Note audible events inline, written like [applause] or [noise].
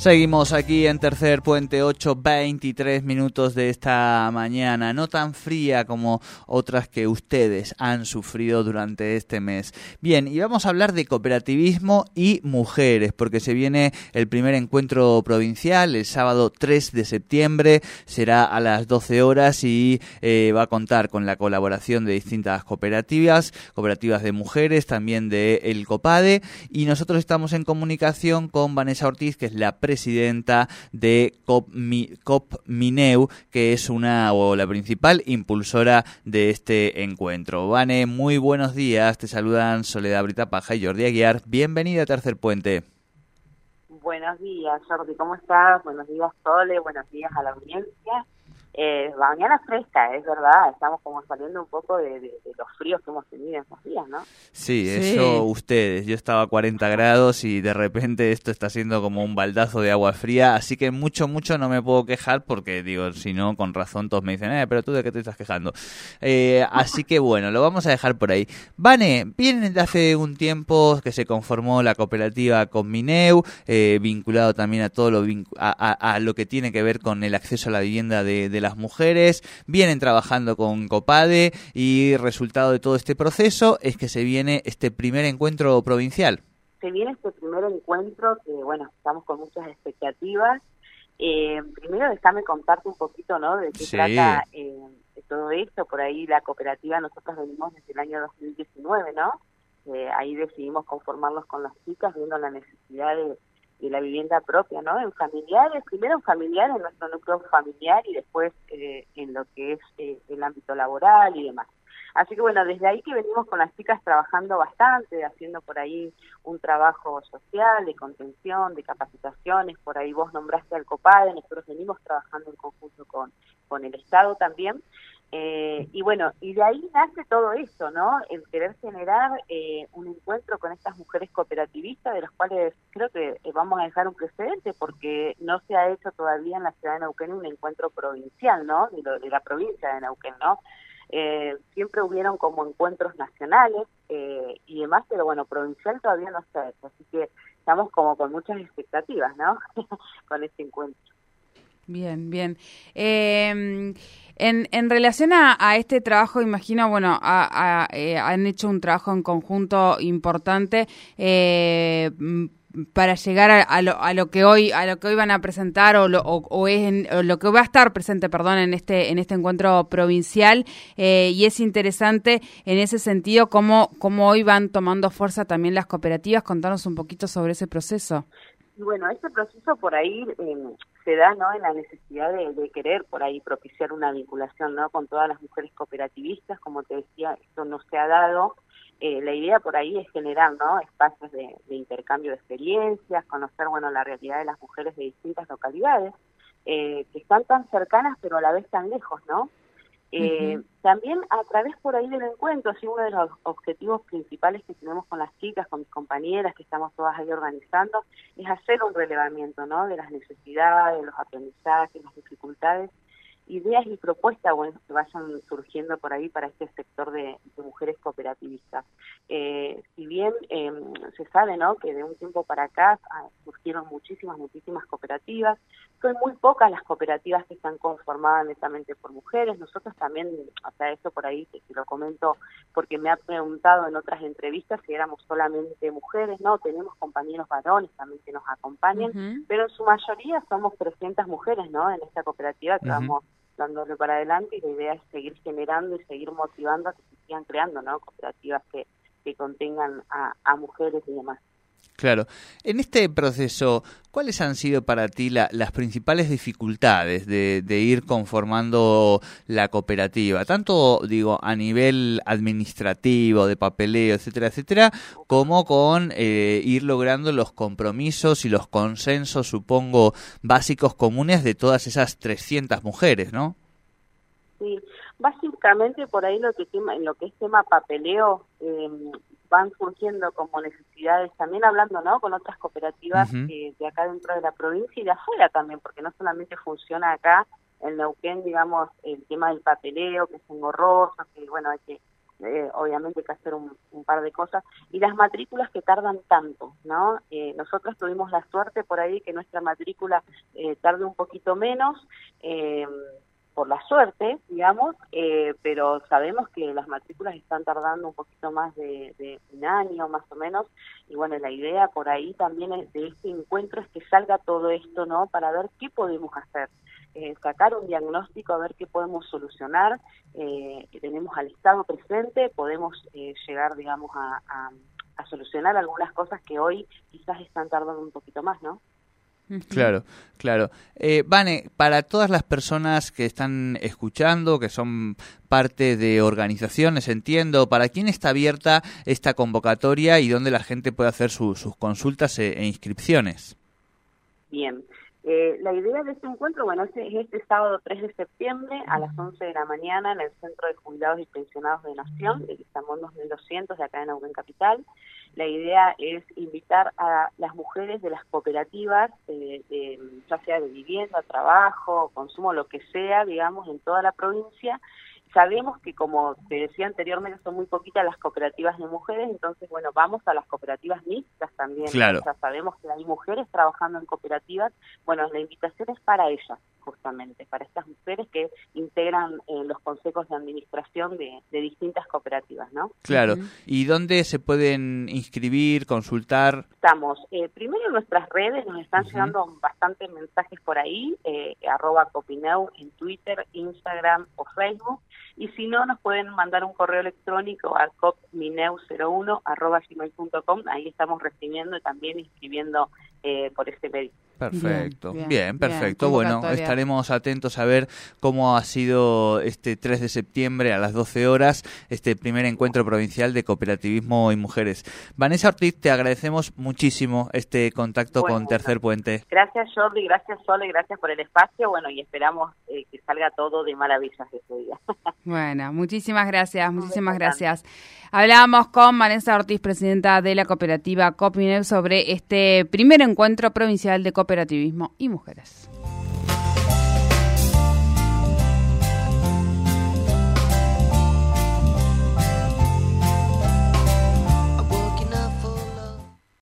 Seguimos aquí en Tercer Puente, 8, 23 minutos de esta mañana, no tan fría como otras que ustedes han sufrido durante este mes. Bien, y vamos a hablar de cooperativismo y mujeres, porque se viene el primer encuentro provincial el sábado 3 de septiembre, será a las 12 horas y eh, va a contar con la colaboración de distintas cooperativas, cooperativas de mujeres, también de El Copade, y nosotros estamos en comunicación con Vanessa Ortiz, que es la presidenta de COP, que es una o la principal impulsora de este encuentro. Vane, muy buenos días. Te saludan Soledad Brita Paja y Jordi Aguiar. Bienvenida a Tercer Puente. Buenos días, Jordi, ¿cómo estás? Buenos días, Sole, buenos días a la audiencia. Eh, mañana fresca, es verdad, estamos como saliendo un poco de, los fríos que hemos tenido estos días, ¿no? Sí, eso ustedes, yo estaba a 40 grados y de repente esto está siendo como un baldazo de agua fría, así que mucho, mucho no me puedo quejar porque digo, si no, con razón todos me dicen, eh, pero tú de qué te estás quejando. Eh, así que bueno, lo vamos a dejar por ahí. Vane, vienen de hace un tiempo que se conformó la cooperativa con Mineu, eh, vinculado también a todo lo, a, lo que tiene que ver con el acceso a la vivienda de, de las mujeres, vienen trabajando con Copade y resultado de todo este proceso es que se viene este primer encuentro provincial. Se viene este primer encuentro que, bueno, estamos con muchas expectativas. Eh, primero déjame contarte un poquito, ¿no?, de qué trata eh, todo esto. Por ahí la cooperativa, nosotros venimos desde el año 2019, ¿no? Eh, ahí decidimos conformarnos con las chicas, viendo la necesidad de de la vivienda propia, ¿no? En familiares, primero en familiares, en nuestro núcleo familiar y después eh, en lo que es eh, el ámbito laboral y demás. Así que bueno, desde ahí que venimos con las chicas trabajando bastante, haciendo por ahí un trabajo social, de contención, de capacitaciones, por ahí vos nombraste al COPADE, nosotros venimos trabajando en conjunto con, con el Estado también, eh, y bueno, y de ahí nace todo eso, ¿no? El querer generar eh, un encuentro con estas mujeres cooperativistas, de las cuales creo que eh, vamos a dejar un precedente, porque no se ha hecho todavía en la ciudad de Neuquén un encuentro provincial, ¿no? De, de la provincia de Neuquén, ¿no? siempre hubieron como encuentros nacionales y demás, pero bueno, provincial todavía no se ha hecho, así que estamos como con muchas expectativas, ¿no? [laughs] con este encuentro. Bien, bien. Eh, en, en relación a, este trabajo, imagino, bueno, eh, han hecho un trabajo en conjunto importante. Eh, para llegar a, lo, a, lo, que hoy a lo que hoy van a presentar o lo, o, es lo que va a estar presente perdón en este en este encuentro provincial eh, y es interesante en ese sentido cómo cómo hoy van tomando fuerza también las cooperativas contanos un poquito sobre ese proceso bueno este proceso por ahí se da ¿no? en la necesidad de, querer por ahí propiciar una vinculación ¿no? con todas las mujeres cooperativistas, como te decía, esto no se ha dado. Eh, la idea por ahí es generar ¿no? espacios de, intercambio de experiencias, conocer bueno la realidad de las mujeres de distintas localidades, eh, que están tan cercanas pero a la vez tan lejos, ¿no? Eh, También a través por ahí del encuentro, sí, uno de los objetivos principales que tenemos con las chicas, con mis compañeras, que estamos todas ahí organizando, es hacer un relevamiento ¿no? de las necesidades, de los aprendizajes, las dificultades ideas y propuestas bueno, que vayan surgiendo por ahí para este sector de, mujeres cooperativistas. Eh, si bien eh, se sabe ¿no? que de un tiempo para acá ah, surgieron muchísimas, muchísimas cooperativas, son muy pocas las cooperativas que están conformadas netamente por mujeres. Nosotros también, o sea, eso por ahí te, lo comento porque me ha preguntado en otras entrevistas si éramos solamente mujeres, no, tenemos compañeros varones también que nos acompañan, pero en su mayoría somos 300 mujeres, ¿no? En esta cooperativa que vamos dándole para adelante y la idea es seguir generando y seguir motivando a que se sigan creando ¿no? cooperativas que, que contengan a, a mujeres y demás. Claro. En este proceso, ¿cuáles han sido para ti las principales dificultades de, de, ir conformando la cooperativa? Tanto, digo, a nivel administrativo, de papeleo, etcétera, etcétera, como con eh, ir logrando los compromisos y los consensos, supongo, básicos comunes de todas esas 300 mujeres, ¿no? Sí, básicamente por ahí lo que tema, lo que es tema papeleo, eh, van surgiendo como necesidades, también hablando ¿no? con otras cooperativas de acá dentro de la provincia y de afuera también, porque no solamente funciona acá en Neuquén, digamos, el tema del papeleo, que es engorroso, que bueno, hay que eh, obviamente hay que hacer un, par de cosas, y las matrículas que tardan tanto, ¿no? Eh, nosotros tuvimos la suerte por ahí que nuestra matrícula eh, tarde un poquito menos, eh, por la suerte, digamos, pero sabemos que las matrículas están tardando un poquito más de, de, un año, más o menos, y bueno, la idea por ahí también de este encuentro es que salga todo esto, ¿no? Para ver qué podemos hacer. Eh, sacar un diagnóstico, a ver qué podemos solucionar. Eh, tenemos al Estado presente, podemos eh, llegar, digamos, a, solucionar algunas cosas que hoy quizás están tardando un poquito más, ¿no? Claro, claro. Eh, Vane, para todas las personas que están escuchando, que son parte de organizaciones, entiendo, ¿para quién está abierta esta convocatoria y dónde la gente puede hacer sus consultas e, e inscripciones? Bien, eh, la idea de este encuentro, bueno, es, este sábado 3 de septiembre a las 11 de la mañana en el Centro de Jubilados y Pensionados de Nación, de Estamos 2200 de acá en Neuquén Capital. La idea es invitar a las mujeres de las cooperativas, de, ya sea de vivienda, trabajo, consumo, lo que sea, digamos, en toda la provincia, Sabemos que, como te decía anteriormente, son muy poquitas las cooperativas de mujeres, entonces, bueno, vamos a las cooperativas mixtas también. Claro. Ya sabemos que hay mujeres trabajando en cooperativas. Bueno, la invitación es para ellas, justamente, para estas mujeres que integran eh, los consejos de administración de, distintas cooperativas, ¿no? Claro. ¿Y dónde se pueden inscribir, consultar? Estamos, eh, primero en nuestras redes, nos están llegando bastantes mensajes por ahí, eh, arroba Copineu en Twitter, Instagram o Facebook y si no, nos pueden mandar un correo electrónico a copmineu01 ahí estamos recibiendo y también inscribiendo eh, por este medio. Perfecto, bien, perfecto. bueno, estaremos atentos a ver cómo ha sido este 3 de septiembre a las 12 horas este primer encuentro provincial de cooperativismo y mujeres. Vanessa Ortiz, te agradecemos muchísimo este contacto con Tercer Puente. Gracias Jordi, gracias Sole, gracias por el espacio, bueno, y esperamos eh, que salga todo de maravillas este día. [laughs] bueno, muchísimas gracias, muchísimas gracias. Hablábamos con Vanessa Ortiz, presidenta de la cooperativa Copinev, sobre este primer encuentro provincial de cooperativismo y mujeres.